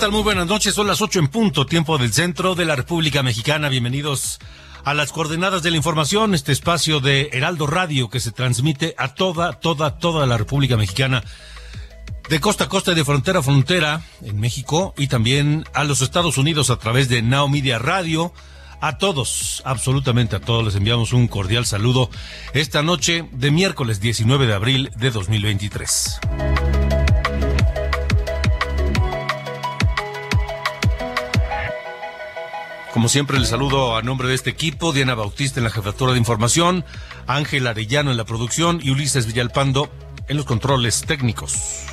Tal? Muy buenas noches. Son las ocho en punto, tiempo del centro de la República Mexicana. Bienvenidos a las coordenadas de la información, este espacio de Heraldo Radio que se transmite a toda, toda, toda la República Mexicana. De costa a costa y de frontera a frontera en México y también a los Estados Unidos a través de Now Radio. A todos, absolutamente a todos, les enviamos un cordial saludo esta noche de miércoles 19 de abril de 2023. Como siempre, les saludo a nombre de este equipo, Diana Bautista en la jefatura de información, Ángel Arellano en la producción y Ulises Villalpando en los controles técnicos.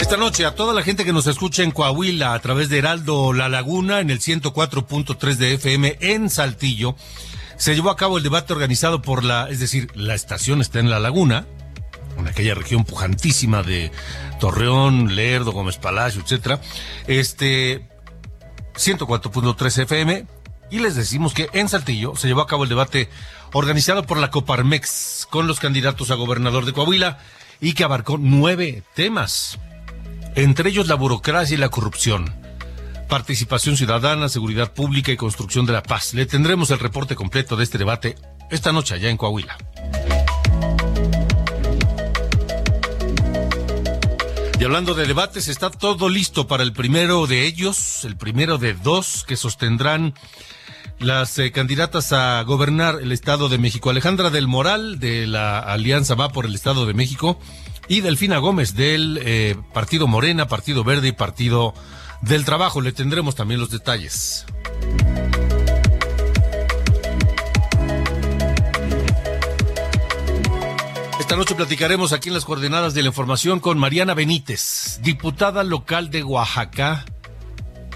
Esta noche a toda la gente que nos escucha en Coahuila a través de Heraldo La Laguna en el 104.3 de FM en Saltillo, se llevó a cabo el debate organizado por la, es decir, la estación está en La Laguna, aquella región pujantísima de Torreón, Lerdo, Gómez Palacio, etcétera, este 104.3 FM y les decimos que en Saltillo se llevó a cabo el debate organizado por la Coparmex con los candidatos a gobernador de Coahuila y que abarcó nueve temas, entre ellos la burocracia y la corrupción, participación ciudadana, seguridad pública y construcción de la paz. Le tendremos el reporte completo de este debate esta noche allá en Coahuila. Y hablando de debates, está todo listo para el primero de ellos, el primero de dos que sostendrán las eh, candidatas a gobernar el Estado de México. Alejandra del Moral, de la Alianza Va por el Estado de México, y Delfina Gómez, del eh, Partido Morena, Partido Verde y Partido del Trabajo. Le tendremos también los detalles. Esta noche platicaremos aquí en las coordenadas de la información con Mariana Benítez, diputada local de Oaxaca,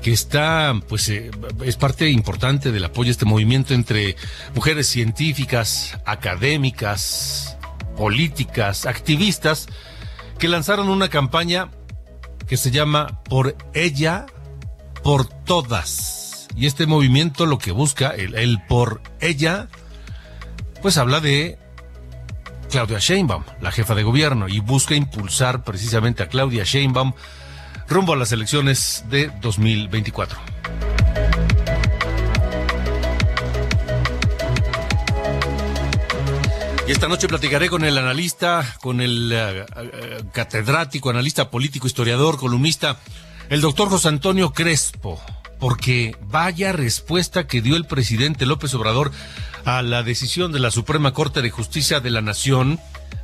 que está, pues, eh, es parte importante del apoyo a este movimiento entre mujeres científicas, académicas, políticas, activistas, que lanzaron una campaña que se llama Por ella, por todas. Y este movimiento lo que busca, el, el por ella, pues habla de Claudia Sheinbaum, la jefa de gobierno, y busca impulsar precisamente a Claudia Sheinbaum rumbo a las elecciones de 2024. Y esta noche platicaré con el analista, con el uh, uh, catedrático, analista político, historiador, columnista, el doctor José Antonio Crespo, porque vaya respuesta que dio el presidente López Obrador a la decisión de la Suprema Corte de Justicia de la Nación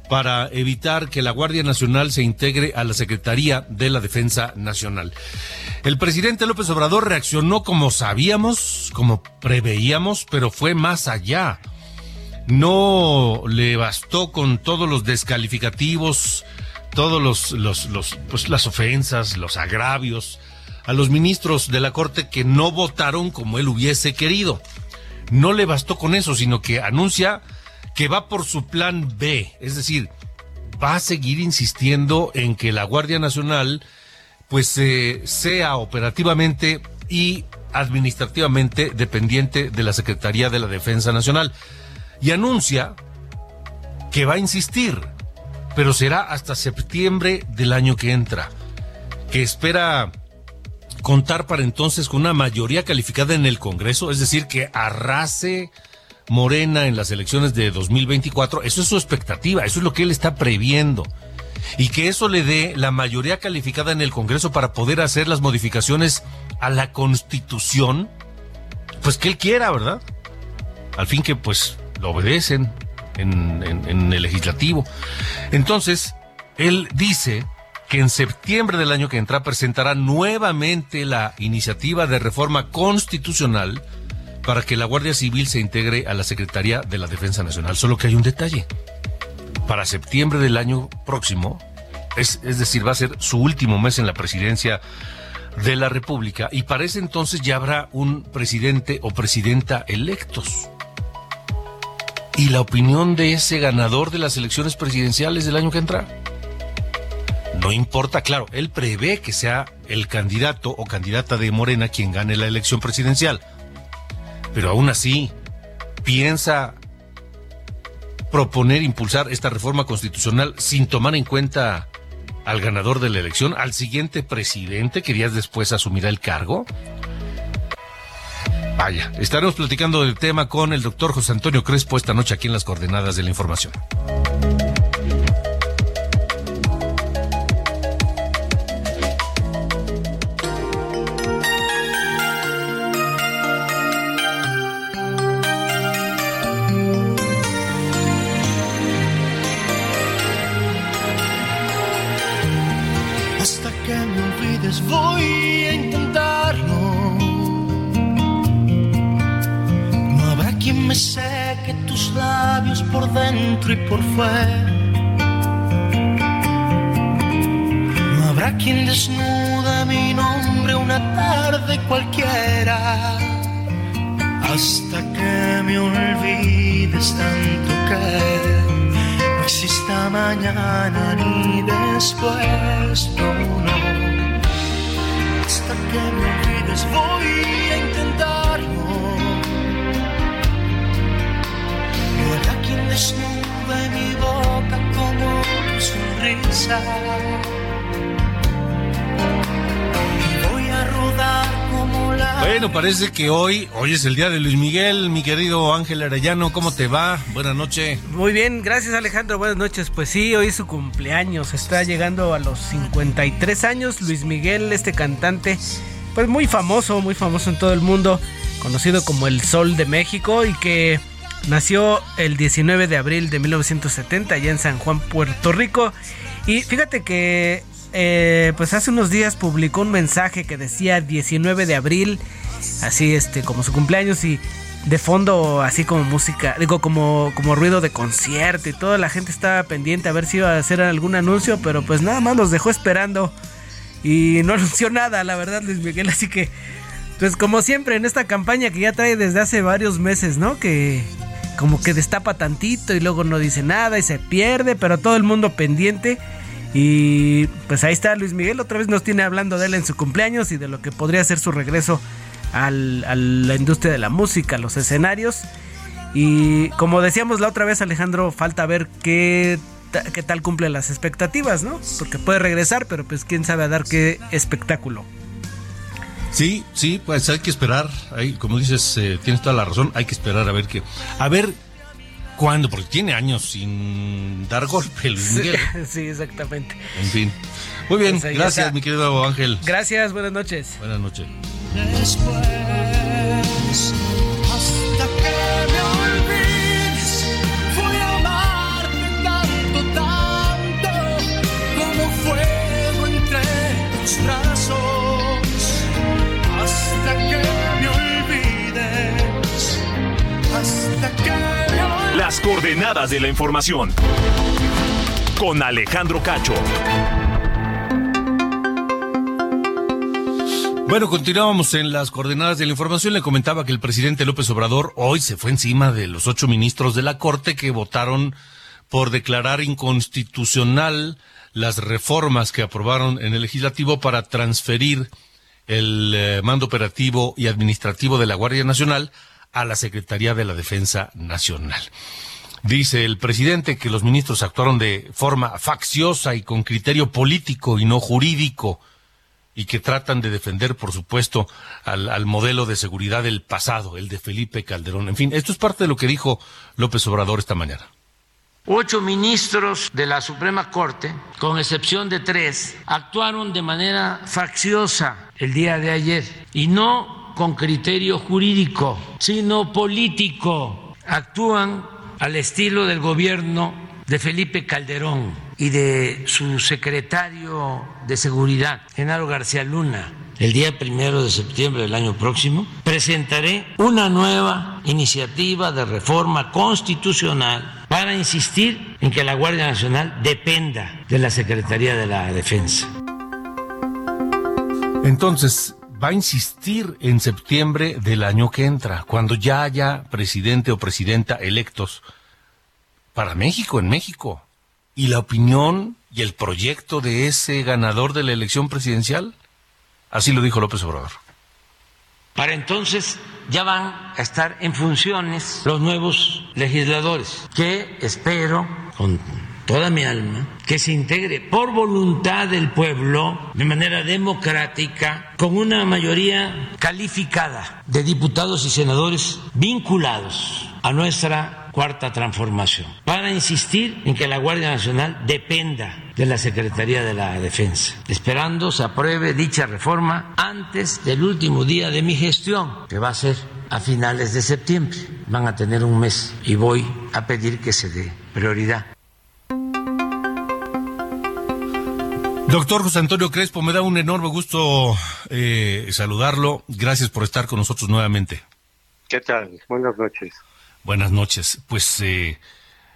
para evitar que la Guardia Nacional se integre a la Secretaría de la Defensa Nacional. El presidente López Obrador reaccionó como sabíamos, como preveíamos, pero fue más allá. No le bastó con todos los descalificativos, todos los, los, pues las ofensas, los agravios a los ministros de la Corte que no votaron como él hubiese querido. No le bastó con eso, sino que anuncia que va por su plan B, es decir, va a seguir insistiendo en que la Guardia Nacional pues eh, sea operativamente y administrativamente dependiente de la Secretaría de la Defensa Nacional. Y anuncia que va a insistir, pero será hasta septiembre del año que entra, que espera contar para entonces con una mayoría calificada en el Congreso, es decir, que arrase Morena en las elecciones de 2024. Eso es su expectativa, eso es lo que él está previendo. Y que eso le dé la mayoría calificada en el Congreso para poder hacer las modificaciones a la Constitución, pues que él quiera, ¿verdad? Al fin que pues lo obedecen en, el legislativo. Entonces, él dice que en septiembre del año que entra presentará nuevamente la iniciativa de reforma constitucional para que la Guardia Civil se integre a la Secretaría de la Defensa Nacional. Solo que hay un detalle. Para septiembre del año próximo, es, decir, va a ser su último mes en la presidencia de la República y para ese entonces ya habrá un presidente o presidenta electos. Y la opinión de ese ganador de las elecciones presidenciales del año que entra no importa, claro, él prevé que sea el candidato o candidata de Morena quien gane la elección presidencial. Pero aún así, piensa proponer, impulsar esta reforma constitucional sin tomar en cuenta al ganador de la elección, al siguiente presidente que días después asumirá el cargo? Vaya, estaremos platicando del tema con el doctor José Antonio Crespo esta noche aquí en las coordenadas de la información. Y por fuera. No habrá quien desnuda mi nombre una tarde cualquiera. Hasta que me olvides tanto que no exista mañana ni después, no. Hasta que me olvides voy a intentarlo. Sonrisa. Y voy a rodar como la. Bueno, parece que hoy, hoy es el día de Luis Miguel, mi querido Ángel Arellano, ¿cómo te va? Buenas noches. Muy bien, gracias Alejandro, buenas noches. Pues sí, hoy es su cumpleaños, está llegando a los 53 años. Luis Miguel, este cantante, pues muy famoso, muy famoso en todo el mundo, conocido como el Sol de México y que Nació el 19 de abril de 1970 allá en San Juan, Puerto Rico. Y fíjate que eh, pues hace unos días publicó un mensaje que decía 19 de abril, así este como su cumpleaños y de fondo así como música, digo como como ruido de concierto y toda la gente estaba pendiente a ver si iba a hacer algún anuncio, pero pues nada más los dejó esperando y no anunció nada, la verdad Luis Miguel, así que pues como siempre en esta campaña que ya trae desde hace varios meses, ¿no? Que como que destapa tantito y luego no dice nada y se pierde, pero todo el mundo pendiente. Y pues ahí está Luis Miguel, otra vez nos tiene hablando de él en su cumpleaños y de lo que podría ser su regreso a la industria de la música, a los escenarios. Y como decíamos la otra vez, Alejandro, falta ver qué, qué tal cumple las expectativas, ¿no? Porque puede regresar, pero pues quién sabe a dar qué espectáculo. Sí, sí, pues hay que esperar. Hay, como dices, eh, tienes toda la razón. Hay que esperar a ver qué. A ver cuándo, porque tiene años sin dar golpe, Luis Miguel. Sí, exactamente. En fin. Muy bien, pues gracias, mi querido Ángel. Gracias, buenas noches. Buenas noches. Después, Las coordenadas de la información. Con Alejandro Cacho. Bueno, continuábamos en las coordenadas de la información. Le comentaba que el presidente López Obrador hoy se fue encima de los ocho ministros de la Corte que votaron por declarar inconstitucional las reformas que aprobaron en el legislativo para transferir el eh, mando operativo y administrativo de la Guardia Nacional a la Secretaría de la Defensa Nacional. Dice el presidente que los ministros actuaron de forma facciosa y con criterio político y no jurídico y que tratan de defender, por supuesto, al, al, modelo de seguridad del pasado, el de Felipe Calderón. En fin, esto es parte de lo que dijo López Obrador esta mañana. Ocho ministros de la Suprema Corte, con excepción de tres, actuaron de manera facciosa el día de ayer y no con criterio jurídico, sino político. Actúan al estilo del gobierno de Felipe Calderón y de su secretario de Seguridad, Genaro García Luna. El día primero de septiembre del año próximo presentaré una nueva iniciativa de reforma constitucional para insistir en que la Guardia Nacional dependa de la Secretaría de la Defensa. Entonces, va a insistir en septiembre del año que entra, cuando ya haya presidente o presidenta electos para México, en México. ¿Y la opinión y el proyecto de ese ganador de la elección presidencial? Así lo dijo López Obrador. Para entonces ya van a estar en funciones los nuevos legisladores, que espero con toda mi alma que se integre por voluntad del pueblo de manera democrática con una mayoría calificada de diputados y senadores vinculados a nuestra cuarta transformación, para insistir en que la Guardia Nacional dependa de la Secretaría de la Defensa, esperando se apruebe dicha reforma antes del último día de mi gestión, que va a ser a finales de septiembre. Van a tener un mes y voy a pedir que se dé prioridad. Doctor José Antonio Crespo, me da un enorme gusto eh, saludarlo. Gracias por estar con nosotros nuevamente. ¿Qué tal? Buenas noches. Buenas noches. Pues eh,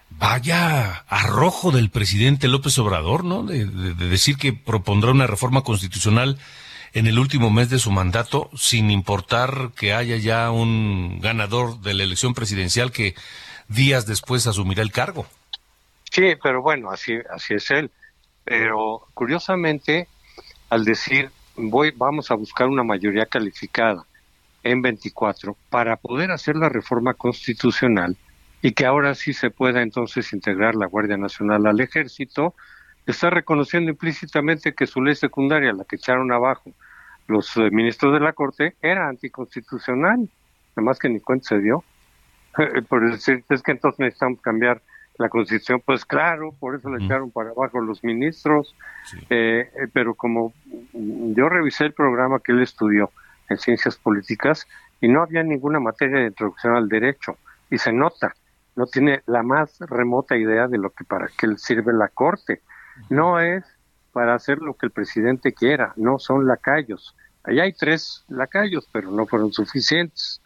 vaya arrojo del presidente López Obrador, ¿no? De, de, de, decir que propondrá una reforma constitucional en el último mes de su mandato, sin importar que haya ya un ganador de la elección presidencial que días después asumirá el cargo. Sí, pero bueno, así, así es él. Pero curiosamente, al decir voy, vamos a buscar una mayoría calificada en 24 para poder hacer la reforma constitucional y que ahora sí se pueda entonces integrar la Guardia Nacional al ejército, está reconociendo implícitamente que su ley secundaria, la que echaron abajo los eh, ministros de la Corte, era anticonstitucional, además que ni cuenta se dio. Por decir, es que entonces necesitamos cambiar la constitución, pues claro, por eso le echaron para abajo los ministros, sí. eh, pero como yo revisé el programa que él estudió en ciencias políticas y no había ninguna materia de introducción al derecho, y se nota, no tiene la más remota idea de lo que para qué sirve la corte, no es para hacer lo que el presidente quiera, no son lacayos. Allá hay tres lacayos, pero no fueron suficientes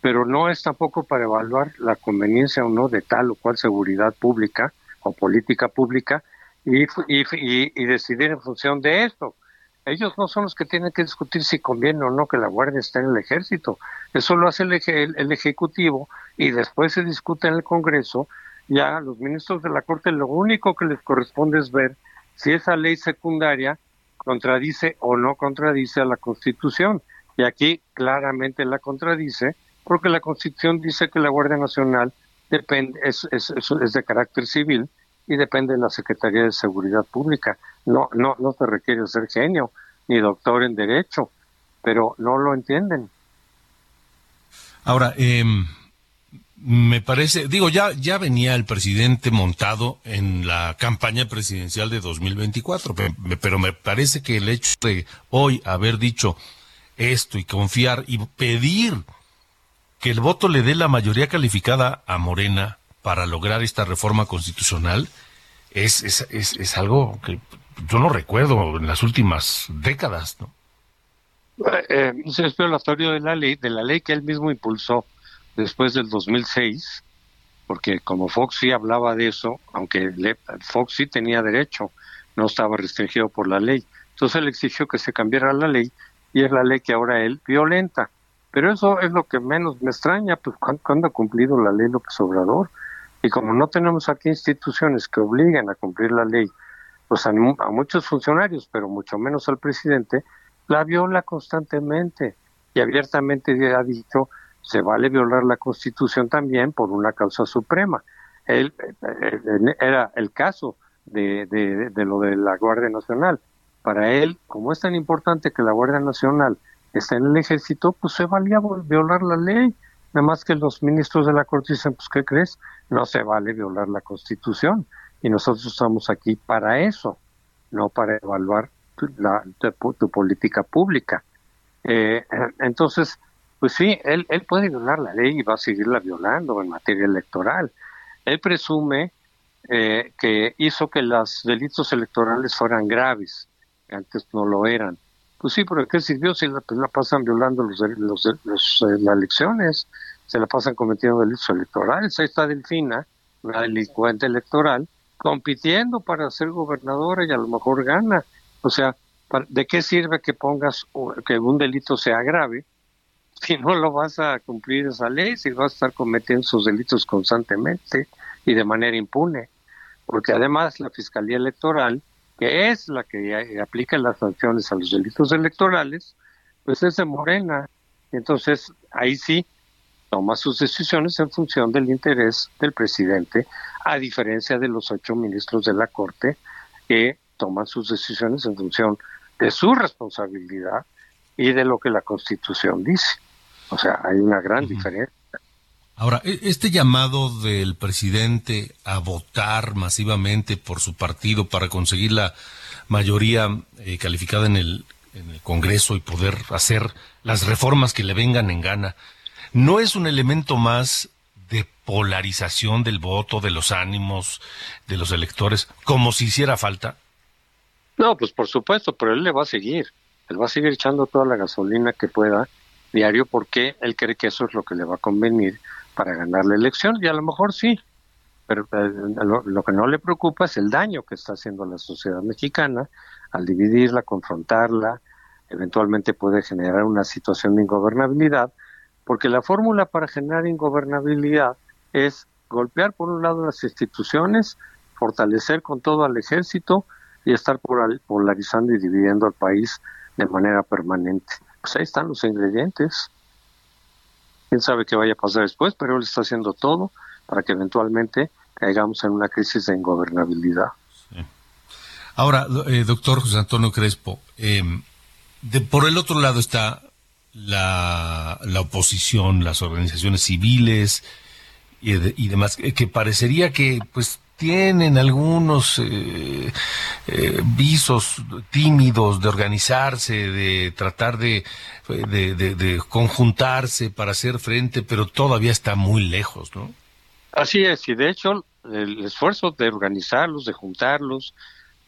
pero no es tampoco para evaluar la conveniencia o no de tal o cual seguridad pública o política pública y, decidir en función de esto. Ellos no son los que tienen que discutir si conviene o no que la Guardia esté en el ejército. Eso lo hace el, el, el Ejecutivo y después se discute en el Congreso. Ya los ministros de la Corte lo único que les corresponde es ver si esa ley secundaria contradice o no contradice a la Constitución. Y aquí claramente la contradice porque la Constitución dice que la Guardia Nacional depende es, de carácter civil y depende de la Secretaría de Seguridad Pública. No, no, no se requiere ser genio ni doctor en Derecho, pero no lo entienden. Ahora, eh, me parece, digo, ya, ya venía el presidente montado en la campaña presidencial de 2024, pero me parece que el hecho de hoy haber dicho esto y confiar y pedir que el voto le dé la mayoría calificada a Morena para lograr esta reforma constitucional es, es, es, algo que yo no recuerdo en las últimas décadas, ¿no? Eh, es violatorio de la ley, de la ley que él mismo impulsó después del 2006, porque como Fox sí hablaba de eso, aunque le, Fox sí tenía derecho, no estaba restringido por la ley. Entonces él exigió que se cambiara la ley y es la ley que ahora él violenta. Pero eso es lo que menos me extraña, pues cuando ha cumplido la ley López Obrador. Y como no tenemos aquí instituciones que obliguen a cumplir la ley, pues a, muchos funcionarios, pero mucho menos al presidente, la viola constantemente y abiertamente ha dicho se vale violar la Constitución también por una causa suprema. él, eh, era el caso de, de, lo de la Guardia Nacional. Para él, como es tan importante que la Guardia Nacional esté en el ejército, pues se valía violar la ley. Nada más que los ministros de la Corte dicen, pues ¿qué crees? No se vale violar la Constitución. Y nosotros estamos aquí para eso, no para evaluar tu, la, tu, política pública. Eh, entonces, pues sí, él, él puede violar la ley y va a seguirla violando en materia electoral. Él presume eh, que hizo que los delitos electorales fueran graves, antes no lo eran. Pues sí, pero ¿qué sirvió si la, pues la pasan violando los, los, eh, las elecciones? Se la pasan cometiendo delitos electorales. Ahí está Delfina, una delincuente electoral, compitiendo para ser gobernadora y a lo mejor gana. O sea, ¿de qué sirve que pongas que un delito sea grave si no lo vas a cumplir esa ley, si vas a estar cometiendo sus delitos constantemente y de manera impune? Porque además la Fiscalía Electoral, que es la que aplica las sanciones a los delitos electorales, pues es de Morena. Entonces, ahí sí toma sus decisiones en función del interés del presidente, a diferencia de los ocho ministros de la Corte que toman sus decisiones en función de su responsabilidad y de lo que la Constitución dice. O sea, hay una gran diferencia. Ahora, e, este llamado del presidente a votar masivamente por su partido para conseguir la mayoría eh, calificada en el, en el Congreso y poder hacer las reformas que le vengan en gana, ¿no es un elemento más de polarización del voto, de los ánimos de los electores, como si hiciera falta? No, pues por supuesto, pero él le va a seguir. Él va a seguir echando toda la gasolina que pueda diario porque él cree que eso es lo que le va a convenir para ganar la elección y a lo mejor sí, pero eh, lo, que no le preocupa es el daño que está haciendo la sociedad mexicana al dividirla, confrontarla, eventualmente puede generar una situación de ingobernabilidad, porque la fórmula para generar ingobernabilidad es golpear por un lado las instituciones, fortalecer con todo al ejército y estar polarizando y dividiendo al país de manera permanente. Pues ahí están los ingredientes. Quién sabe qué vaya a pasar después, pero él está haciendo todo para que eventualmente caigamos en una crisis de ingobernabilidad. Ahora, eh, doctor José Antonio Crespo, em, de, por el otro lado está la, la oposición, las organizaciones civiles y, y demás, que parecería que pues tienen algunos eh, eh, visos tímidos de organizarse, de tratar de, conjuntarse para hacer frente, pero todavía está muy lejos, ¿no? Así es, y de hecho el esfuerzo de organizarlos, de juntarlos,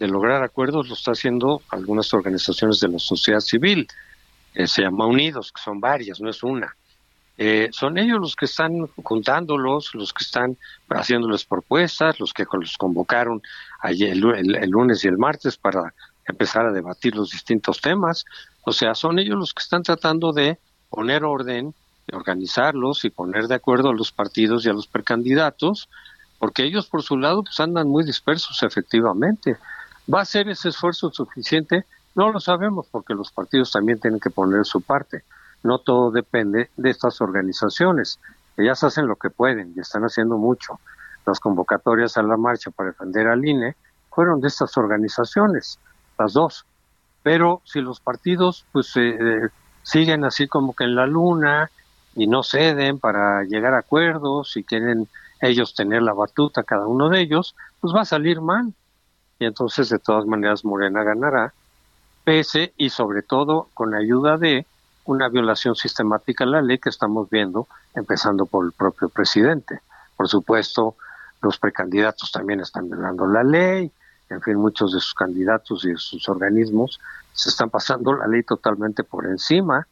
de lograr acuerdos lo está haciendo algunas organizaciones de la sociedad civil. Eh, se llama Unidos, que son varias, no es una. Eh, son ellos los que están juntándolos, los que están haciéndoles propuestas, los que los convocaron ayer, el, lunes y el martes para empezar a debatir los distintos temas. O sea, son ellos los que están tratando de poner orden, de organizarlos y poner de acuerdo a los partidos y a los precandidatos, porque ellos por su lado pues andan muy dispersos efectivamente. ¿Va a ser ese esfuerzo suficiente? No lo sabemos porque los partidos también tienen que poner su parte no todo depende de estas organizaciones. Ellas hacen lo que pueden y están haciendo mucho. Las convocatorias a la marcha para defender al INE fueron de estas organizaciones, las dos. Pero si los partidos pues eh, siguen así como que en la luna y no ceden para llegar a acuerdos y quieren ellos tener la batuta cada uno de ellos, pues va a salir mal. Y entonces de todas maneras Morena ganará, pese y sobre todo con ayuda de una violación sistemática a la ley que estamos viendo, empezando por el propio presidente. Por supuesto, los precandidatos también están violando la ley, en fin, muchos de sus candidatos y de sus organismos se están pasando la ley totalmente por encima,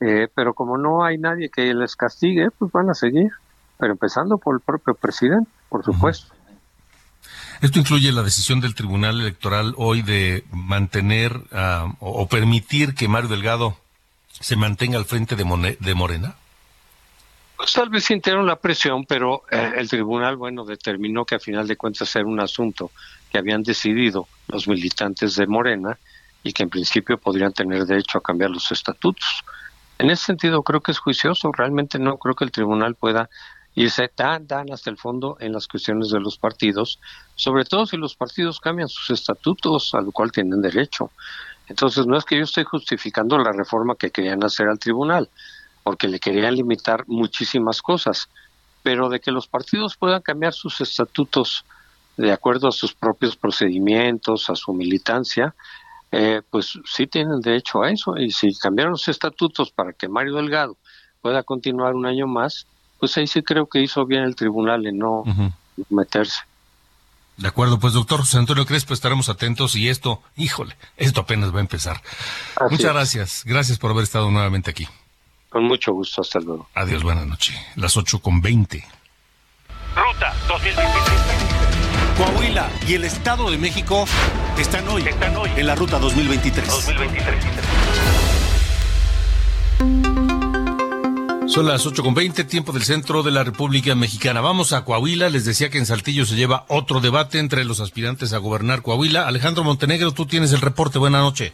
eh, pero como no hay nadie que les castigue, pues van a seguir, pero empezando por el propio presidente, por supuesto. Esto incluye la decisión del Tribunal Electoral hoy de mantener ah, o permitir que Mario Delgado se mantenga al frente de, de Morena? Pues tal vez sintieron la presión, pero eh, el tribunal, bueno, determinó que a final de cuentas era un asunto que habían decidido los militantes de Morena y que en principio podrían tener derecho a cambiar los estatutos. En ese sentido creo que es juicioso, realmente no creo que el tribunal pueda y se dan, dan hasta el fondo en las cuestiones de los partidos, sobre todo si los partidos cambian sus estatutos, a lo cual tienen derecho. Entonces, no es que yo esté justificando la reforma que querían hacer al tribunal, porque le querían limitar muchísimas cosas, pero de que los partidos puedan cambiar sus estatutos de acuerdo a sus propios procedimientos, a su militancia, eh, pues sí tienen derecho a eso. Y si cambiaron los estatutos para que Mario Delgado pueda continuar un año más, pues ahí sí creo que hizo bien el tribunal en no meterse. De acuerdo, pues doctor José Antonio Crespo, estaremos atentos y esto, híjole, esto apenas va a empezar. Muchas gracias, gracias por haber estado nuevamente aquí. Con mucho gusto, hasta luego. Adiós, buenas noches. Las 8 con 20. Ruta 2023. Coahuila y el Estado de México están hoy, Están hoy en la ruta 2023. 2023. Son las 8 con 20, tiempo del centro de la República Mexicana. Vamos a Coahuila. Les decía que en Saltillo se lleva otro debate entre los aspirantes a gobernar Coahuila. Alejandro Montenegro, tú tienes el reporte. Buenas noches.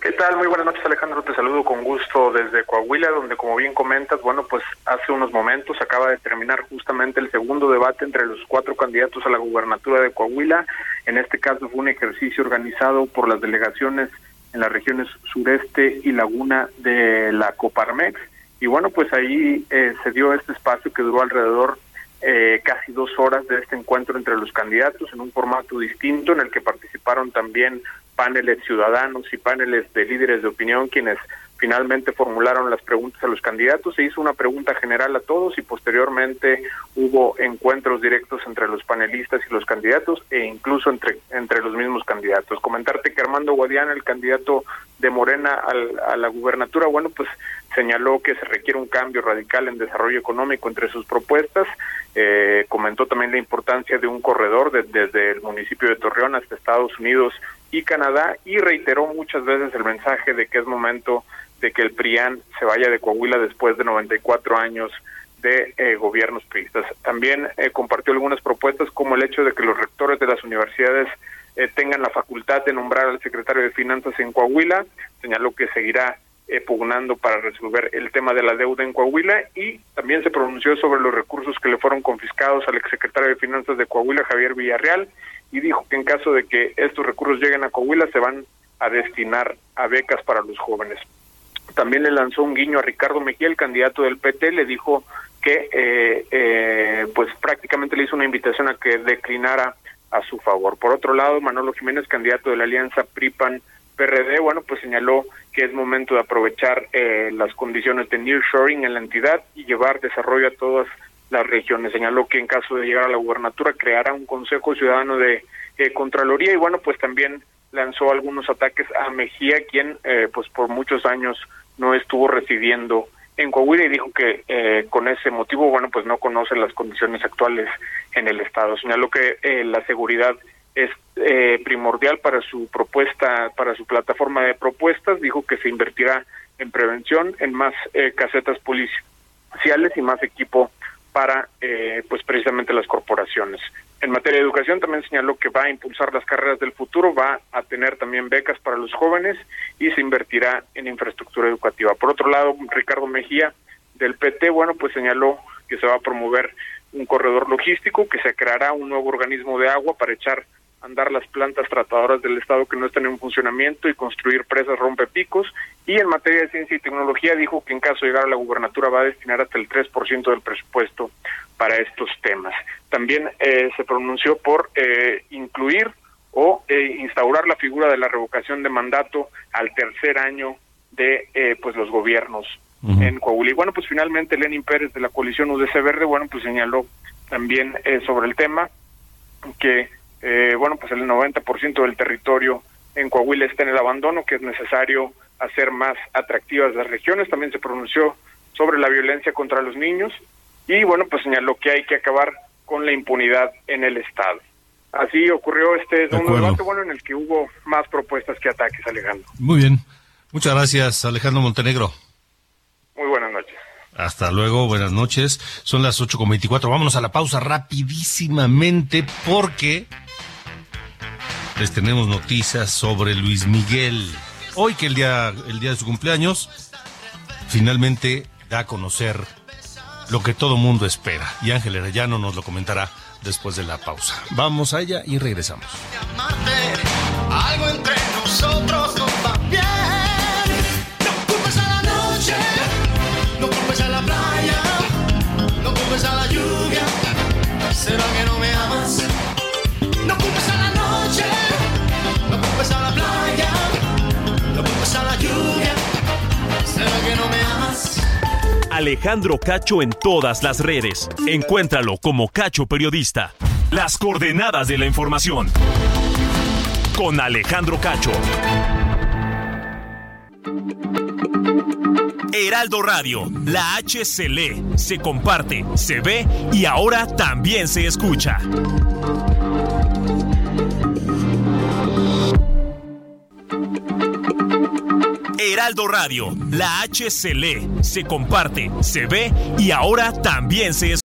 ¿Qué tal? Muy buenas noches, Alejandro. Te saludo con gusto desde Coahuila, donde, como bien comentas, bueno, pues hace unos momentos acaba de terminar justamente el segundo debate entre los cuatro candidatos a la gubernatura de Coahuila. En este caso fue un ejercicio organizado por las delegaciones en las regiones sureste y laguna de la Coparmex. Y bueno, pues ahí eh, se dio este espacio que duró alrededor eh, casi dos horas de este encuentro entre los candidatos en un formato distinto en el que participaron también paneles ciudadanos y paneles de líderes de opinión quienes finalmente formularon las preguntas a los candidatos. Se hizo una pregunta general a todos y posteriormente hubo encuentros directos entre los panelistas y los candidatos e incluso entre, entre los mismos candidatos. Comentarte que Armando Guadiana, el candidato de Morena al, a la gubernatura, bueno, pues señaló que se requiere un cambio radical en desarrollo económico entre sus propuestas. Eh, comentó también la importancia de un corredor de- desde el municipio de Torreón hasta Estados Unidos y Canadá y reiteró muchas veces el mensaje de que es momento de que el PRIAN se vaya de Coahuila después de 94 años de eh, gobiernos priistas. También eh, compartió algunas propuestas como el hecho de que los rectores de las universidades eh, tengan la facultad de nombrar al secretario de Finanzas en Coahuila. Señaló que seguirá eh, pugnando para resolver el tema de la deuda en Coahuila y también se pronunció sobre los recursos que le fueron confiscados al exsecretario de Finanzas de Coahuila, Javier Villarreal, y dijo que en caso de que estos recursos lleguen a Coahuila se van a destinar a becas para los jóvenes. También le lanzó un guiño a Ricardo Mejía, el candidato del PT, le dijo que eh, eh, pues prácticamente le hizo una invitación a que declinara a su favor. Por otro lado, Manolo Jiménez, candidato de la alianza PRIPAN PRD, bueno, pues señaló que es momento de aprovechar eh, las condiciones de nearshoring en la entidad y llevar desarrollo a todas las regiones. Señaló que en caso de llegar a la gubernatura creará un Consejo Ciudadano de eh, Contraloría y bueno, pues también lanzó algunos ataques a Mejía, quien eh, pues por muchos años no estuvo residiendo en Coahuila y dijo que eh, con ese motivo, bueno, pues no conoce las condiciones actuales en el Estado. Señaló que eh, la seguridad es eh, primordial para su propuesta, para su plataforma de propuestas. Dijo que se invertirá en prevención, en más eh, casetas policiales y más equipo para, eh, pues precisamente las corporaciones. En materia de educación también señaló que va a impulsar las carreras del futuro, va a tener también becas para los jóvenes y se invertirá en infraestructura educativa. Por otro lado, Ricardo Mejía del PT, bueno, pues señaló que se va a promover un corredor logístico, que se creará un nuevo organismo de agua para echar andar las plantas tratadoras del Estado que no están en funcionamiento y construir presas rompepicos. Y en materia de ciencia y tecnología dijo que en caso de llegar a la gubernatura va a destinar hasta el 3% del presupuesto para estos temas. También eh, se pronunció por eh, incluir o eh, instaurar la figura de la revocación de mandato al tercer año de eh, pues los gobiernos en Coahuila. Y bueno, pues finalmente Lenin Pérez de la coalición UDC Verde, bueno, pues señaló también eh, sobre el tema que, eh, bueno, pues el 90% del territorio en Coahuila está en el abandono, que es necesario hacer más atractivas las regiones. También se pronunció sobre la violencia contra los niños y, bueno, pues señaló que hay que acabar con la impunidad en el Estado. Así ocurrió este segundo acuerdo. debate, bueno, en el que hubo más propuestas que ataques, Alejandro. Muy bien. Muchas gracias, Alejandro Montenegro. Muy buenas noches. Hasta luego, buenas noches. Son las 8.24. Vámonos a la pausa rapidísimamente porque les tenemos noticias sobre Luis Miguel. Hoy que el día, el día de su cumpleaños, finalmente da a conocer lo que todo mundo espera. Y Ángel Arellano nos lo comentará después de la pausa. Vamos a ella y regresamos. Algo entre nosotros no va. No culpes a la noche, no culpes a la playa, no culpes a la lluvia. ¿Será que Alejandro Cacho en todas las redes. Encuéntralo como Cacho Periodista. Las coordenadas de la información. Con Alejandro Cacho. Heraldo Radio, la H se lee, se comparte, se ve y ahora también se escucha. Heraldo Radio, la H se lee, se comparte, se ve y ahora también se.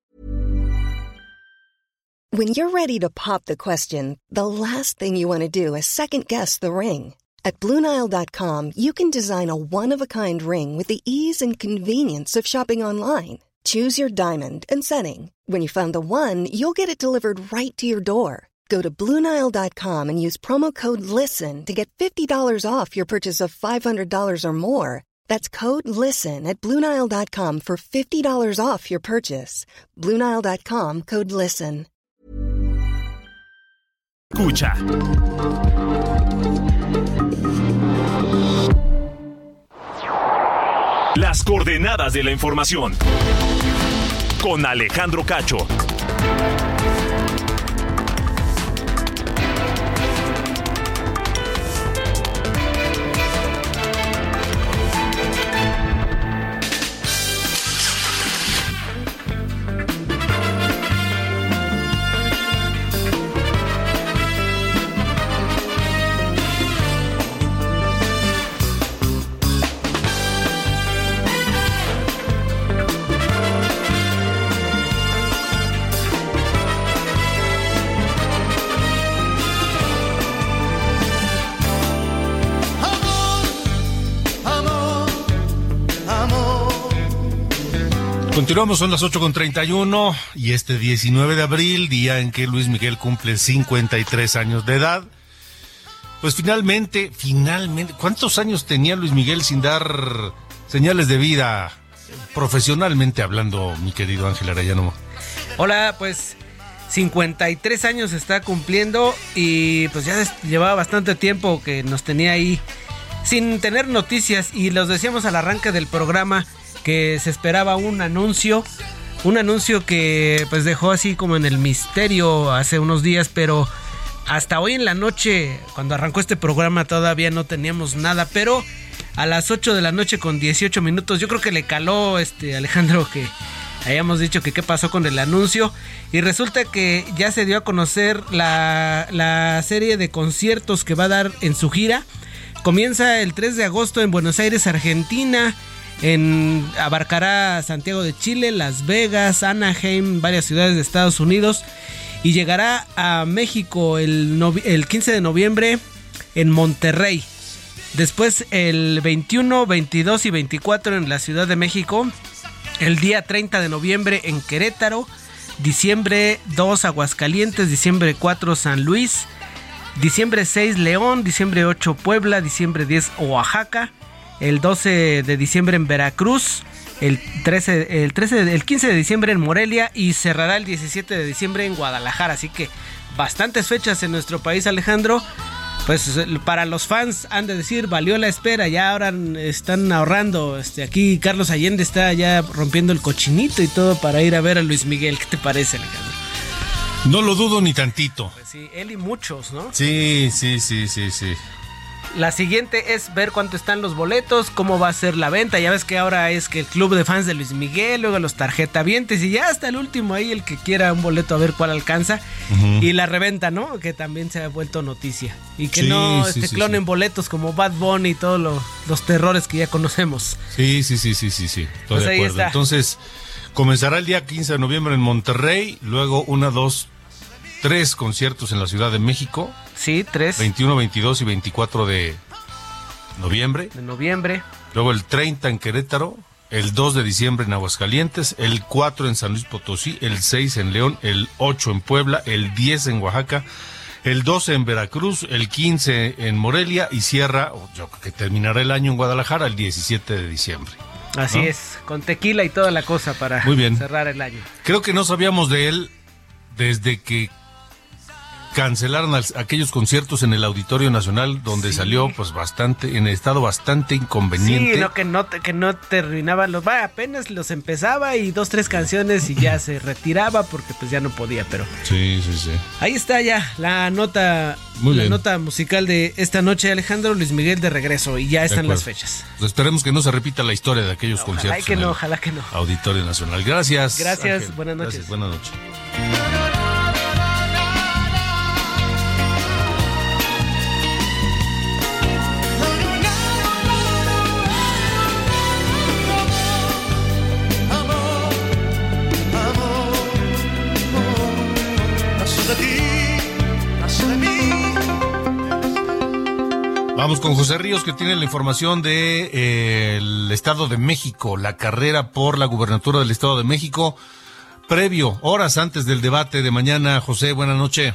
When you're ready to pop the question, the last thing you want to do is second guess the ring. At Bluenile.com, you can design a one of a kind ring with the ease and convenience of shopping online. Choose your diamond and setting. When you find the one, you'll get it delivered right to your door. Go to Bluenile.com and use promo code LISTEN to get $50 off your purchase of $500 or more. That's code LISTEN at Bluenile.com for $50 off your purchase. Bluenile.com code LISTEN. Escucha. Las coordenadas de la información. Con Alejandro Cacho. Continuamos, son las 8.31 y este 19 de abril, día en que Luis Miguel cumple 53 años de edad. Pues finalmente, finalmente, ¿cuántos años tenía Luis Miguel sin dar señales de vida profesionalmente hablando, mi querido Ángel Arellano? Hola, pues 53 años está cumpliendo y pues ya llevaba bastante tiempo que nos tenía ahí sin tener noticias y los decíamos al arranque del programa que se esperaba un anuncio, un anuncio que pues dejó así como en el misterio hace unos días, pero hasta hoy en la noche, cuando arrancó este programa todavía no teníamos nada, pero a las 8 de la noche con 18 minutos, yo creo que le caló este Alejandro que hayamos dicho que qué pasó con el anuncio y resulta que ya se dio a conocer la, la serie de conciertos que va a dar en su gira. Comienza el 3 de agosto en Buenos Aires, Argentina. En, abarcará Santiago de Chile, Las Vegas, Anaheim, varias ciudades de Estados Unidos. Y llegará a México el, el 15 de noviembre en Monterrey. Después el 21, 22 y 24 en la Ciudad de México. El día 30 de noviembre en Querétaro. Diciembre 2 Aguascalientes. Diciembre 4 San Luis. Diciembre 6 León. Diciembre 8 Puebla. Diciembre 10 Oaxaca. El 12 de diciembre en Veracruz. El 13, el 13, el 15 de diciembre en Morelia y cerrará el 17 de diciembre en Guadalajara. Así que bastantes fechas en nuestro país, Alejandro. Pues para los fans han de decir, valió la espera, ya ahora están ahorrando. Este, aquí Carlos Allende está ya rompiendo el cochinito y todo para ir a ver a Luis Miguel. ¿Qué te parece, Alejandro? No lo dudo ni tantito. Pues sí, él y muchos, ¿no? Sí, sí, sí, sí, sí. La siguiente es ver cuánto están los boletos, cómo va a ser la venta. Ya ves que ahora es que el club de fans de Luis Miguel, luego los tarjetavientes y ya hasta el último ahí el que quiera un boleto a ver cuál alcanza. Y la reventa, ¿no? Que también se ha vuelto noticia. Y que Sí, no sí, este, sí, clonen boletos como Bad Bunny y todos lo- los terrores que ya conocemos. Sí, sí, sí, sí, sí, sí. Estoy Pues de acuerdo. Entonces, comenzará el día 15 de noviembre en Monterrey, luego una, dos, tres conciertos en la Ciudad de México. Sí, tres 21, 22 y 24 de noviembre. de noviembre. Luego el 30 en Querétaro. el 2 de diciembre en Aguascalientes, el 4 en San Luis Potosí, el 6 en León, el 8 en Puebla, el 10 en Oaxaca, el 12 en Veracruz, el 15 en Morelia y cierra, yo creo que terminará el año en Guadalajara el 17 de diciembre. Así ¿no? es, con tequila y toda la cosa para Muy bien. cerrar el año. Creo que no sabíamos de él desde que cancelaron al- aquellos conciertos en el Auditorio Nacional donde salió pues bastante en estado bastante inconveniente. Sí, no, que no, te- que no terminaba los... Va, apenas los empezaba y dos, tres canciones y ya se retiraba porque pues ya no podía, pero... Sí, sí, sí. Ahí está ya la nota, Muy la bien. nota musical de esta noche, Alejandro Luis Miguel de regreso y ya están las fechas. Pues esperemos que no se repita la historia de aquellos Ojalá conciertos. que en no, ojalá que no. Auditorio Nacional. Gracias. Gracias, buenas noches. Gracias, buenas noches. Vamos con José Ríos que tiene la información de eh, Estado de México, la carrera por la gubernatura del Estado de México. Previo, horas antes del debate de mañana. José, buenas noches.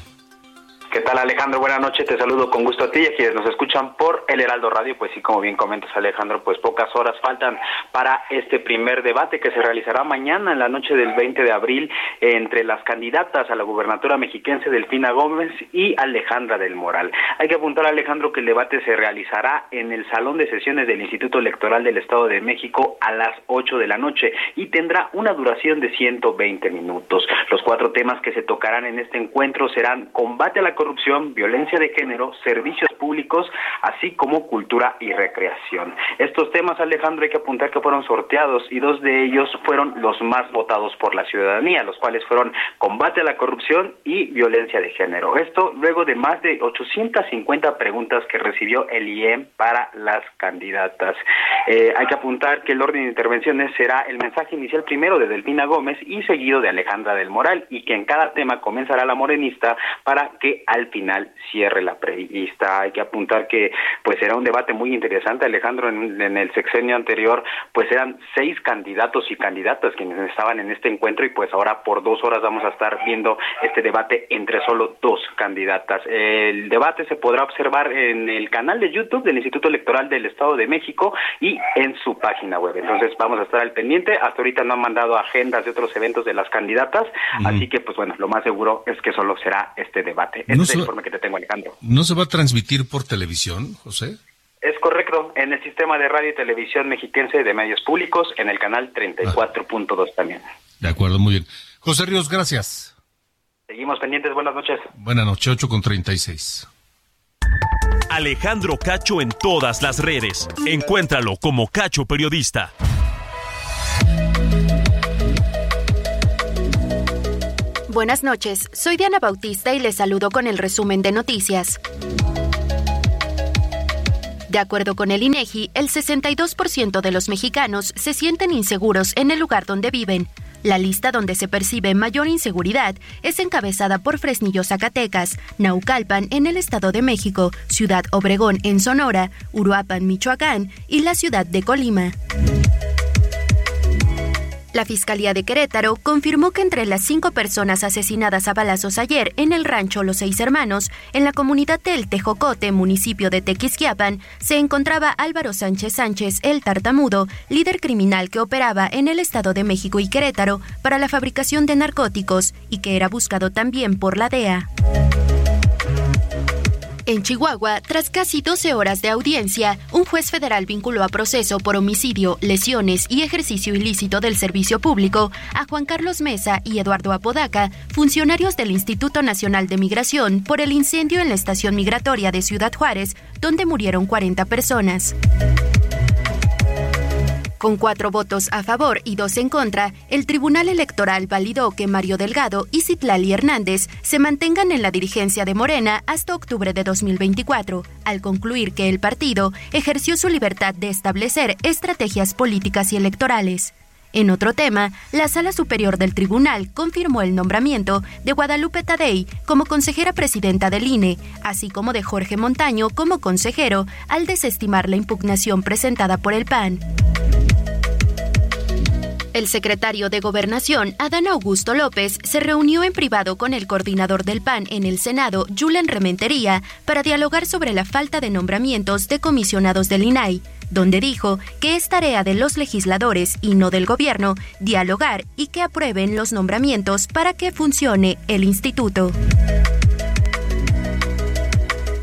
¿Qué Alejandro? Buenas noches, te saludo con gusto a ti y a quienes nos escuchan por el Heraldo Radio. Pues sí, como bien comentas Alejandro, pues pocas horas faltan para este primer debate que se realizará mañana en la noche del 20 de abril entre las candidatas a la gubernatura mexiquense Delfina Gómez y Alejandra del Moral. Hay que apuntar Alejandro que el debate se realizará en el Salón de Sesiones del Instituto Electoral del Estado de México a las 8 de la noche y tendrá una duración de 120 minutos. Los cuatro temas que se tocarán en este encuentro serán combate a la corrupción, violencia de género, servicios públicos, así como cultura y recreación. Estos temas, Alejandro, hay que apuntar que fueron sorteados y dos de ellos fueron los más votados por la ciudadanía, los cuales fueron combate a la corrupción y violencia de género. Esto luego de más de 850 preguntas que recibió el IEM para las candidatas. Eh, hay que apuntar que el orden de intervenciones será el mensaje inicial primero de Delfina Gómez y seguido de Alejandra del Moral y que en cada tema comenzará la morenista para que al final cierre la prevista. Hay que apuntar que pues será un debate muy interesante, Alejandro, en, en el sexenio anterior pues eran seis candidatos y candidatas quienes estaban en este encuentro y pues ahora por dos horas vamos a estar viendo este debate entre solo dos candidatas. El debate se podrá observar en el canal de YouTube del Instituto Electoral del Estado de México y en su página web. Entonces vamos a estar al pendiente. Hasta ahorita no han mandado agendas de otros eventos de las candidatas, así que pues bueno, lo más seguro es que solo será este debate. Este No informe que te tengo, Alejandro. ¿No se va a transmitir por televisión, José? Es correcto, en el sistema de radio y televisión mexiquense de medios públicos, en el canal 34.2 también. De acuerdo, muy bien. José Ríos, gracias. Seguimos pendientes, buenas noches. Buenas noches, 8 con 36. Alejandro Cacho en todas las redes. Encuéntralo como Cacho Periodista. Buenas noches, soy Diana Bautista y les saludo con el resumen de noticias. De acuerdo con el INEGI, el 62% de los mexicanos se sienten inseguros en el lugar donde viven. La lista donde se percibe mayor inseguridad es encabezada por Fresnillo, Zacatecas, Naucalpan en el Estado de México, Ciudad Obregón en Sonora, Uruapan, Michoacán y la ciudad de Colima. La Fiscalía de Querétaro confirmó que entre las cinco personas asesinadas a balazos ayer en el rancho Los Seis Hermanos, en la comunidad del Tejocote, municipio de Tequisquiapan, se encontraba Álvaro Sánchez Sánchez, el tartamudo, líder criminal que operaba en el Estado de México y Querétaro para la fabricación de narcóticos y que era buscado también por la DEA. En Chihuahua, tras casi 12 horas de audiencia, un juez federal vinculó a proceso por homicidio, lesiones y ejercicio ilícito del servicio público a Juan Carlos Mesa y Eduardo Apodaca, funcionarios del Instituto Nacional de Migración, por el incendio en la estación migratoria de Ciudad Juárez, donde murieron 40 personas. Con cuatro votos a favor y dos en contra, el Tribunal Electoral validó que Mario Delgado y Citlali Hernández se mantengan en la dirigencia de Morena hasta octubre de 2024, al concluir que el partido ejerció su libertad de establecer estrategias políticas y electorales. En otro tema, la Sala Superior del Tribunal confirmó el nombramiento de Guadalupe Tadei como consejera presidenta del INE, así como de Jorge Montaño como consejero, al desestimar la impugnación presentada por el PAN. El secretario de Gobernación, Adán Augusto López, se reunió en privado con el coordinador del PAN en el Senado, Julen Rementería, para dialogar sobre la falta de nombramientos de comisionados del INAI, donde dijo que es tarea de los legisladores y no del gobierno dialogar y que aprueben los nombramientos para que funcione el instituto.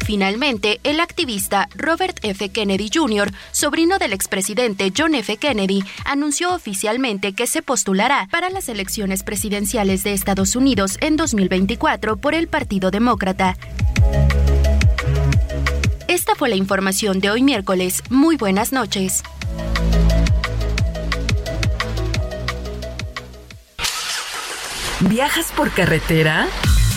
Finalmente, el activista Robert F. Kennedy Jr., sobrino del expresidente John F. Kennedy, anunció oficialmente que se postulará para las elecciones presidenciales de Estados Unidos en 2024 por el Partido Demócrata. Esta fue la información de hoy miércoles. Muy buenas noches. ¿Viajas por carretera?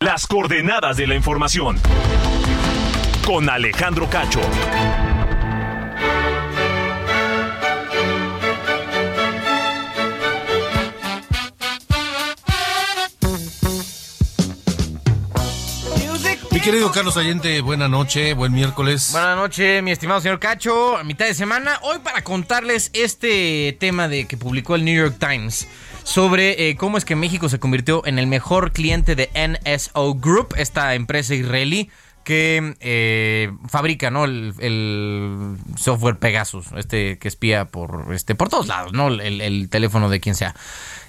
Las coordenadas de la información. Con Alejandro Cacho. Mi querido Carlos Allende, buena noche, buen miércoles. Buenas noches, mi estimado señor Cacho. A mitad de semana, hoy para contarles este tema de que publicó el New York Times sobre eh, cómo es que México se convirtió en el mejor cliente de NSO Group, esta empresa israelí que eh, fabrica ¿no? El, software Pegasus, este que espía por, este, por todos lados, ¿no? el, el teléfono de quien sea.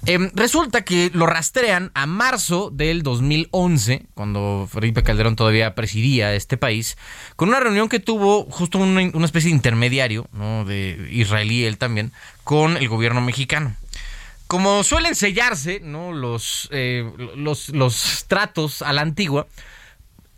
Eh, resulta que lo rastrean a marzo del 2011, cuando Felipe Calderón todavía presidía este país, con una reunión que tuvo justo una, una especie de intermediario, ¿no? de israelí él también, con el gobierno mexicano como suelen sellarse ¿no? los, eh, los, los, tratos a la antigua,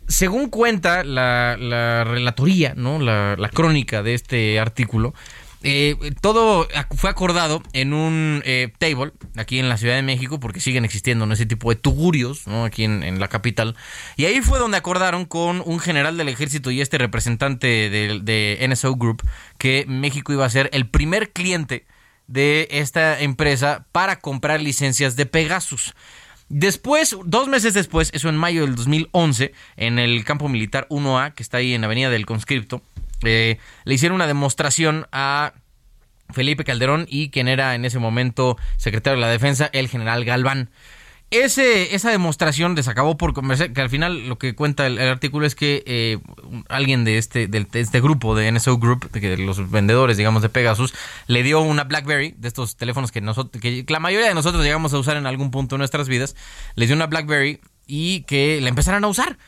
según cuenta la, la relatoría, ¿no? La, la, crónica de este artículo, eh, todo fue acordado en un eh, table aquí en la Ciudad de México, porque siguen existiendo ¿no? ese tipo de tugurios ¿no? aquí en, en, la capital. Y ahí fue donde acordaron con un general del ejército y este representante de, de NSO Group que México iba a ser el primer cliente de esta empresa para comprar licencias de Pegasus. Después, dos meses después, eso en mayo del 2011, en el campo militar 1A, que está ahí en la avenida del conscripto, eh, le hicieron una demostración a Felipe Calderón y quien era en ese momento secretario de la defensa, el general Galván. Ese, esa demostración desacabó por conversar, que al final lo que cuenta el, artículo es que eh, alguien de este, de, este grupo, de NSO Group, de los vendedores, digamos, de Pegasus, le dio una BlackBerry, de estos teléfonos que, nosotros, que la mayoría de nosotros llegamos a usar en algún punto de nuestras vidas, les dio una BlackBerry y que la empezaron a usar.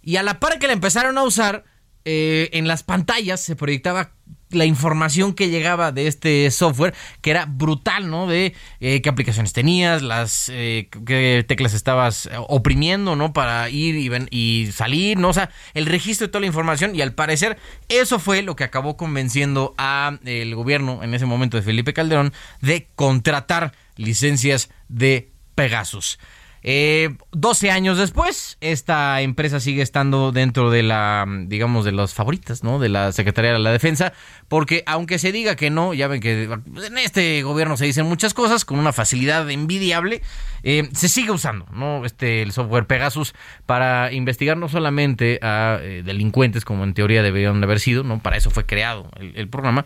Y a la par que la empezaron a usar, eh, en las pantallas se proyectaba la información que llegaba de este software, que era brutal, ¿no? De eh, qué aplicaciones tenías, las eh, qué teclas estabas oprimiendo, ¿no? Para ir y, y, salir, ¿no? O sea, el registro de toda la información y al parecer eso fue lo que acabó convenciendo a el gobierno en ese momento de Felipe Calderón de contratar licencias de Pegasus. Eh, 12 años después, esta empresa sigue estando dentro de la, digamos, de las favoritas, ¿no? De la Secretaría de la Defensa, porque aunque se diga que no, ya ven que en este gobierno se dicen muchas cosas con una facilidad envidiable, eh, se sigue usando, ¿no? Este, el software Pegasus para investigar no solamente a eh, delincuentes, como en teoría deberían haber sido, ¿no? Para eso fue creado el, programa,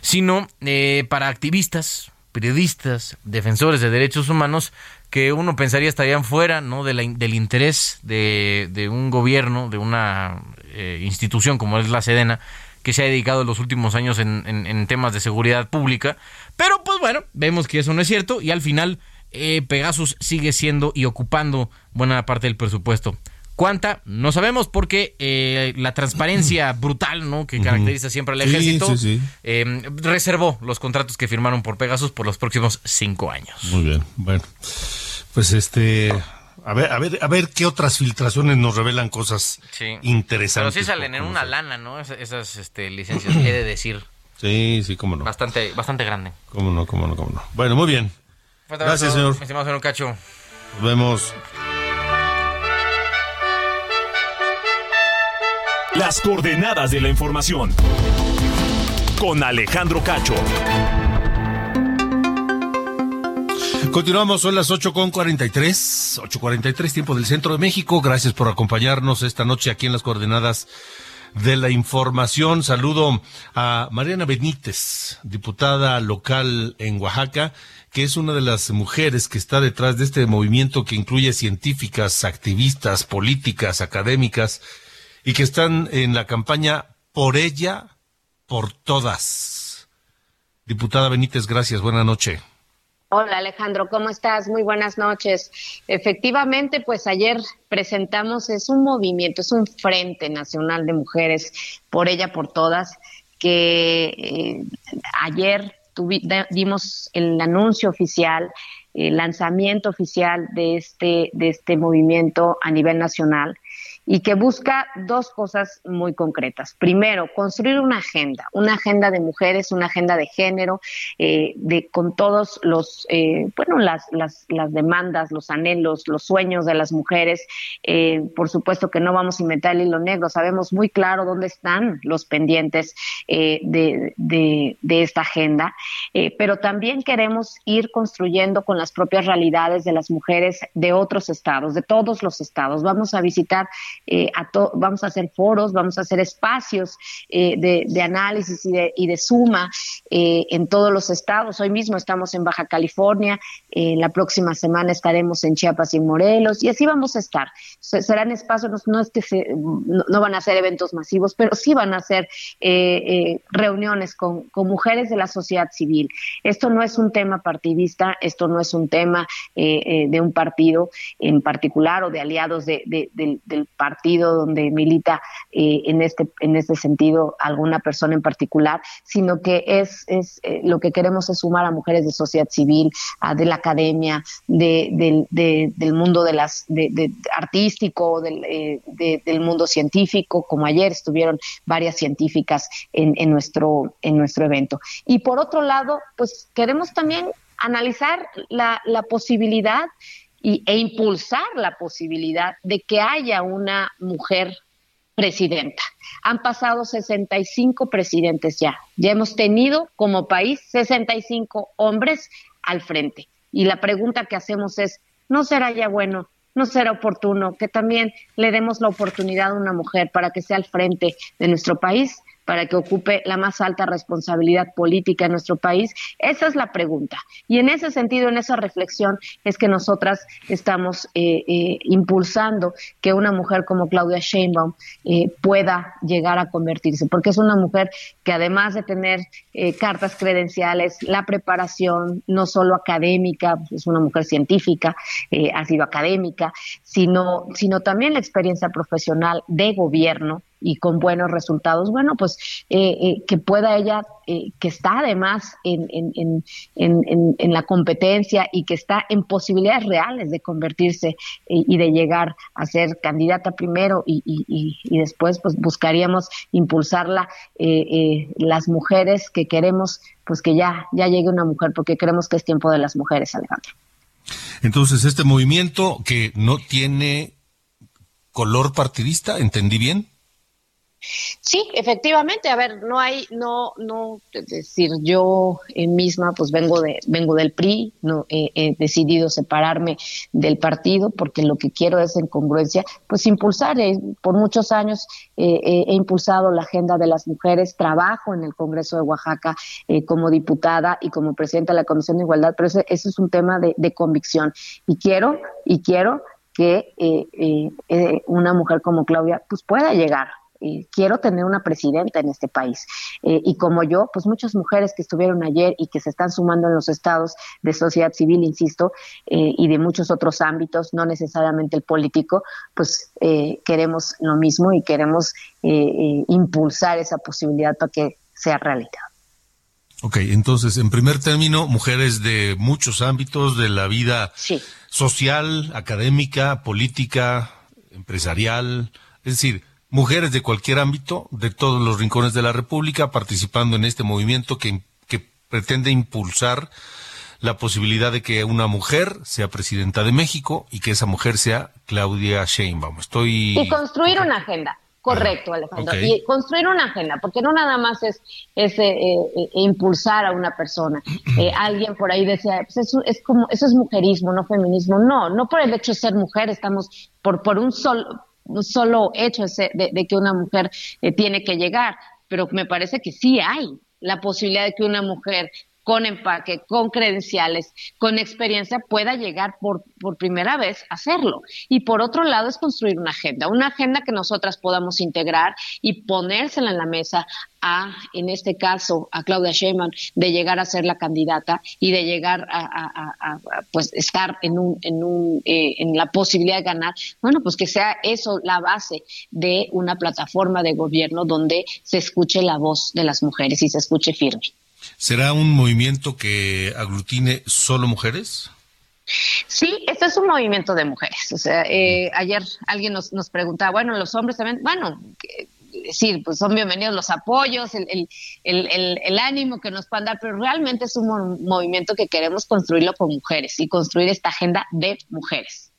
sino eh, para activistas, periodistas, defensores de derechos humanos que uno pensaría estarían fuera ¿no? del interés de, de, un gobierno, de una eh, institución como es la Sedena, que se ha dedicado en los últimos años en, en, en, temas de seguridad pública. Pero pues bueno, vemos que eso no es cierto y al final eh, Pegasus sigue siendo y ocupando buena parte del presupuesto. ¿Cuánta? No sabemos porque eh, la transparencia brutal ¿no? que caracteriza siempre al ejército sí, sí, sí. Eh, reservó los contratos que firmaron por Pegasus por los próximos cinco años. Muy bien, bueno. Pues este, a ver, a ver, a ver qué otras filtraciones nos revelan cosas sí. interesantes. Pero sí salen en una lana, ¿no? Esas, esas este, licencias, he de decir. Sí, sí, cómo no. Bastante, bastante grande. Cómo no, cómo no, cómo no. Bueno, muy bien. Gracias, señor. estimado señor Cacho. Nos vemos. Las coordenadas de la información. Con Alejandro Cacho. Continuamos, son las 8 con 43, 8.43, tiempo del centro de México. Gracias por acompañarnos esta noche aquí en las coordenadas de la información. Saludo a Mariana Benítez, diputada local en Oaxaca, que es una de las mujeres que está detrás de este movimiento que incluye científicas, activistas, políticas, académicas, y que están en la campaña por ella, por todas. Diputada Benítez, gracias. Buenas noches. Hola Alejandro, ¿cómo estás? Muy buenas noches. Efectivamente, pues ayer presentamos, es un movimiento, es un Frente Nacional de Mujeres por ella, por todas, que eh, ayer dimos el anuncio oficial, el lanzamiento oficial de este, de este movimiento a nivel nacional y que busca dos cosas muy concretas. Primero, construir una agenda, una agenda de mujeres, una agenda de género, eh, de con todos los, eh, bueno, las, las, demandas, los anhelos, los sueños de las mujeres. Eh, por supuesto que no vamos a inventar el hilo negro, sabemos muy claro dónde están los pendientes eh, de, de, de esta agenda, eh, pero también queremos ir construyendo con las propias realidades de las mujeres de otros estados, de todos los estados. Vamos a visitar eh, a vamos a hacer foros, vamos a hacer espacios eh, de, análisis y de, y de suma eh, en todos los estados. Hoy mismo estamos en Baja California, eh, la próxima semana estaremos en Chiapas y Morelos, y así vamos a estar. Se- serán espacios, no, es que se- no, van a ser eventos masivos, pero sí van a ser eh, eh, reuniones con, con mujeres de la sociedad civil. Esto no es un tema partidista, esto no es un tema de un partido en particular o de aliados de- de- del, del partido donde milita eh, en este en este sentido alguna persona en particular, sino que es, es eh, lo que queremos es sumar a mujeres de sociedad civil, a de la academia, de, del- de- del mundo de las de, de- artístico, del, eh, de- del mundo científico, como ayer estuvieron varias científicas en, en nuestro en nuestro evento. Y por otro lado, pues queremos también analizar la, la posibilidad y, e impulsar la posibilidad de que haya una mujer presidenta. Han pasado 65 presidentes ya. Ya hemos tenido como país 65 hombres al frente. Y la pregunta que hacemos es, ¿no será ya bueno, no será oportuno que también le demos la oportunidad a una mujer para que sea al frente de nuestro país? Para que ocupe la más alta responsabilidad política en nuestro país? Esa es la pregunta. Y en ese sentido, en esa reflexión, es que nosotras estamos eh, eh, impulsando que una mujer como Claudia Sheinbaum eh, pueda llegar a convertirse, porque es una mujer que además de tener eh, cartas credenciales, la preparación, no solo académica, es una mujer científica, eh, ha sido académica, sino, sino también la experiencia profesional de gobierno y con buenos resultados, bueno, pues eh, eh, que pueda ella, eh, que está además en, en, en, en, en la competencia y que está en posibilidades reales de convertirse eh, y de llegar a ser candidata primero y, y, y, después pues buscaríamos impulsarla las mujeres que queremos pues que ya, ya llegue una mujer porque creemos que es tiempo de las mujeres, Alejandro. Entonces, este movimiento que no tiene color partidista, ¿entendí bien? Sí, efectivamente. A ver, no hay, no, no, decir, yo eh, misma, pues vengo de, vengo del PRI, no eh, he decidido separarme del partido porque lo que quiero es en congruencia, pues impulsar. eh, por muchos años eh, eh, he impulsado la agenda de las mujeres, trabajo en el Congreso de Oaxaca como diputada y como presidenta de la Comisión de Igualdad, pero ese, es un tema de, de convicción y quiero, y quiero que eh, eh, una mujer como Claudia pues pueda llegar eh, quiero tener una presidenta en este país. Eh, y como yo, pues muchas mujeres que estuvieron ayer y que se están sumando en los estados de sociedad civil, insisto, eh, y de muchos otros ámbitos, no necesariamente el político, pues eh, queremos lo mismo y queremos impulsar esa posibilidad para que sea realidad. Ok, entonces, en primer término, mujeres de muchos ámbitos de la vida sí. social, académica, política, empresarial, es decir, mujeres de cualquier ámbito, de todos los rincones de la República, participando en este movimiento que, que pretende impulsar la posibilidad de que una mujer sea presidenta de México y que esa mujer sea Claudia Sheinbaum. Estoy... Y construir una agenda. Correcto, Alejandro. Y construir una agenda, porque no nada más es, es eh, eh, impulsar a una persona. Eh, alguien por ahí decía, pues eso es como, eso es mujerismo, no feminismo. No, no por el hecho de ser mujer, estamos por, por un solo, un solo hecho de, de que una mujer tiene que llegar, pero me parece que sí hay la posibilidad de que una mujer con empaque, con credenciales, con experiencia, pueda llegar por, por primera vez a hacerlo. Y por otro lado es construir una agenda, una agenda que nosotras podamos integrar y ponérsela en la mesa a, en este caso, a Claudia Sheinbaum, de llegar a ser la candidata y de llegar a, pues estar en un, en un, eh, en la posibilidad de ganar. Bueno, pues que sea eso la base de una plataforma de gobierno donde se escuche la voz de las mujeres y se escuche firme. ¿Será un movimiento que aglutine solo mujeres? Sí, este es un movimiento de mujeres. O sea, eh, ayer alguien nos, nos preguntaba, bueno, los hombres también, bueno, decir, pues son bienvenidos los apoyos, el, el, el, el, ánimo que nos puedan dar, pero realmente es un movimiento que queremos construirlo con mujeres y construir esta agenda de mujeres.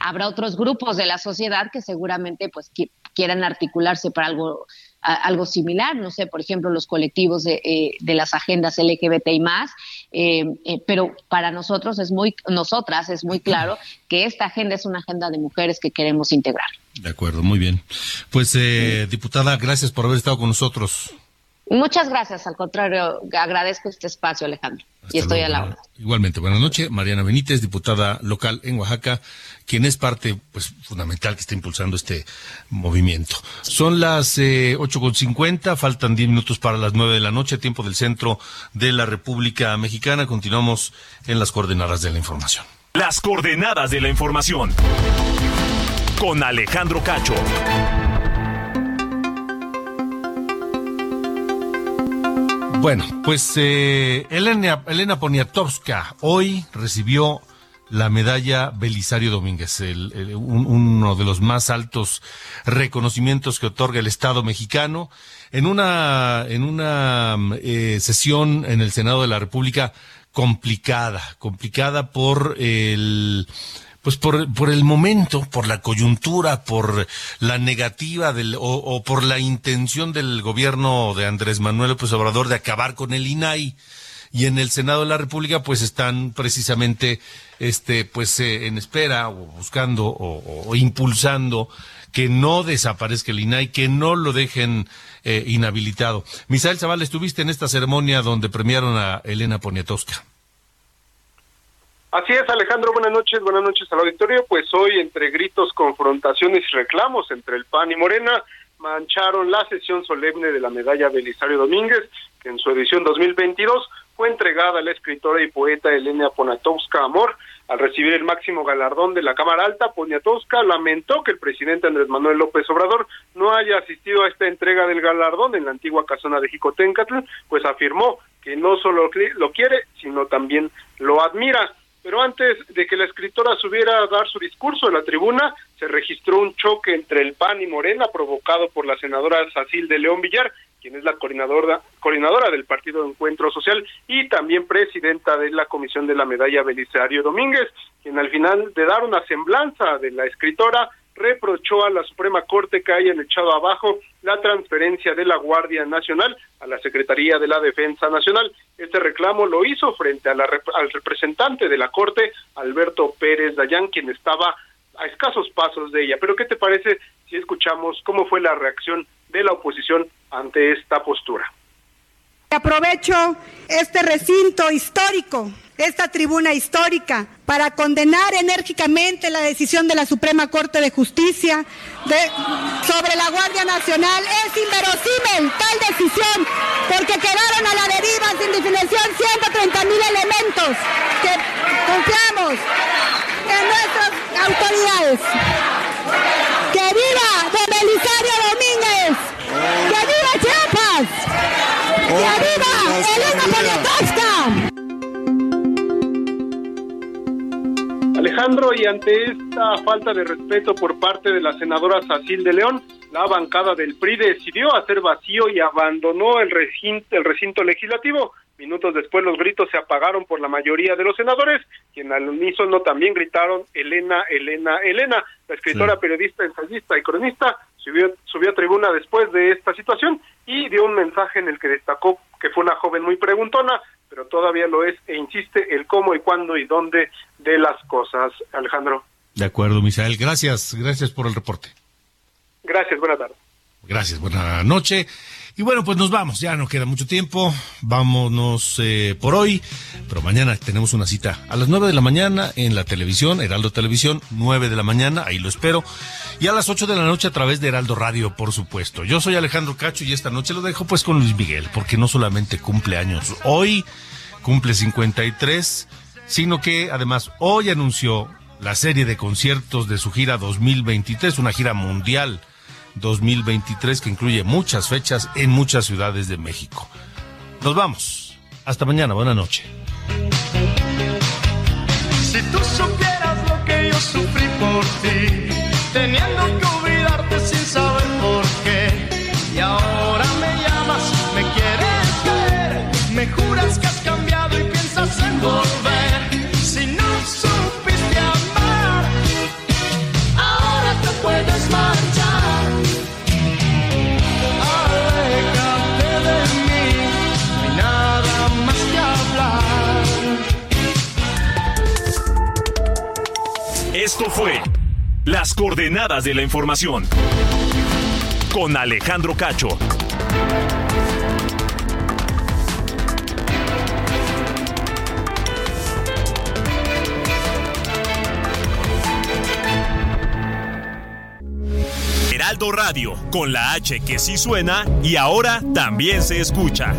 Habrá otros grupos de la sociedad que seguramente pues quieran articularse para algo algo similar, no sé, por ejemplo, los colectivos de, eh, de las agendas LGBT y más, eh, eh, pero para nosotros es muy, nosotras es muy claro que esta agenda es una agenda de mujeres que queremos integrar. De acuerdo, muy bien. Pues, diputada, gracias por haber estado con nosotros. Muchas gracias, al contrario, agradezco este espacio, Alejandro, y estoy a la hora. Igualmente, buenas noches. Mariana Benítez, diputada local en Oaxaca, quien es parte pues, fundamental que está impulsando este movimiento. Son las eh, ocho con cincuenta, faltan diez minutos para las nueve de la noche, tiempo del centro de la República Mexicana. Continuamos en las coordenadas de la información. Las coordenadas de la información. Con Alejandro Cacho. Bueno, pues eh, Elena, Elena Poniatowska hoy recibió la medalla Belisario Domínguez, uno de los más altos reconocimientos que otorga el Estado mexicano, en una, en una eh, sesión en el Senado de la República complicada, complicada por el pues por, por el momento, por la coyuntura, por la negativa del, o, por la intención del gobierno de Andrés Manuel López Obrador de acabar con el INAI y en el Senado de la República pues están precisamente este pues eh, en espera o buscando o, impulsando que no desaparezca el INAI, que no lo dejen eh, inhabilitado. Misael Zaval, estuviste en esta ceremonia donde premiaron a Elena Poniatowska. Así es, Alejandro, buenas noches, buenas noches al auditorio. Pues hoy, entre gritos, confrontaciones y reclamos entre el PAN y Morena, mancharon la sesión solemne de la medalla Belisario Domínguez, que en su edición 2022 fue entregada a la escritora y poeta Elena Poniatowska Amor. Al recibir el máximo galardón de la Cámara Alta, Poniatowska lamentó que el presidente Andrés Manuel López Obrador no haya asistido a esta entrega del galardón en la antigua casona de Jicotencatl, pues afirmó que no solo lo quiere, sino también lo admira. Pero antes de que la escritora subiera a dar su discurso en la tribuna, se registró un choque entre el PAN y Morena provocado por la senadora Sacil de León Villar, quien es la coordinadora, coordinadora del Partido de Encuentro Social y también presidenta de la Comisión de la Medalla Belisario Domínguez, quien al final de dar una semblanza de la escritora reprochó a la Suprema Corte que hayan echado abajo la transferencia de la Guardia Nacional a la Secretaría de la Defensa Nacional. Este reclamo lo hizo frente al representante de la Corte, Alberto Pérez Dayán, quien estaba a escasos pasos de ella. Pero ¿qué te parece si escuchamos cómo fue la reacción de la oposición ante esta postura? Aprovecho este recinto histórico, esta tribuna histórica, para condenar enérgicamente la decisión de la Suprema Corte de Justicia sobre la Guardia Nacional. Es inverosímil tal decisión, porque quedaron a la deriva sin definición 130 mil elementos que confiamos en nuestras autoridades. ¡Que viva Don Belisario Domínguez! ¡Que viva Chiapas! Alejandro, y ante esta falta de respeto por parte de la senadora Sacil de León, la bancada del PRI decidió hacer vacío y abandonó el recinto, el recinto legislativo. Minutos después los gritos se apagaron por la mayoría de los senadores, quien al unísono también gritaron Elena, Elena, Elena. La escritora, periodista, ensayista y cronista subió, subió a tribuna después de esta situación y dio un mensaje en el que destacó que fue una joven muy preguntona, pero todavía lo es e insiste el cómo y cuándo y dónde de las cosas. Alejandro. De acuerdo, Misael. Gracias, gracias por el reporte. Gracias, buenas tardes. Gracias, buena noche. Y bueno, pues nos vamos, ya no queda mucho tiempo, vámonos eh, por hoy, pero mañana tenemos una cita a las 9 de la mañana en la televisión, Heraldo Televisión, 9 de la mañana, ahí lo espero, y a las 8 de la noche a través de Heraldo Radio, por supuesto. Yo soy Alejandro Cacho y esta noche lo dejo pues con Luis Miguel, porque no solamente cumple años hoy, cumple 53, sino que además hoy anunció la serie de conciertos de su gira 2023, una gira mundial 2023 que incluye muchas fechas en muchas ciudades de México. Nos vamos. Hasta mañana. Buena noche. Si tú supieras lo que yo sufrí por ti, teniendo que olvidarte sin saber por qué, y ahora me llamas, me quieres ver, me juras que has cambiado y piensas en volver. Esto fue Las coordenadas de la información con Alejandro Cacho. Heraldo Radio, con la H que sí suena y ahora también se escucha.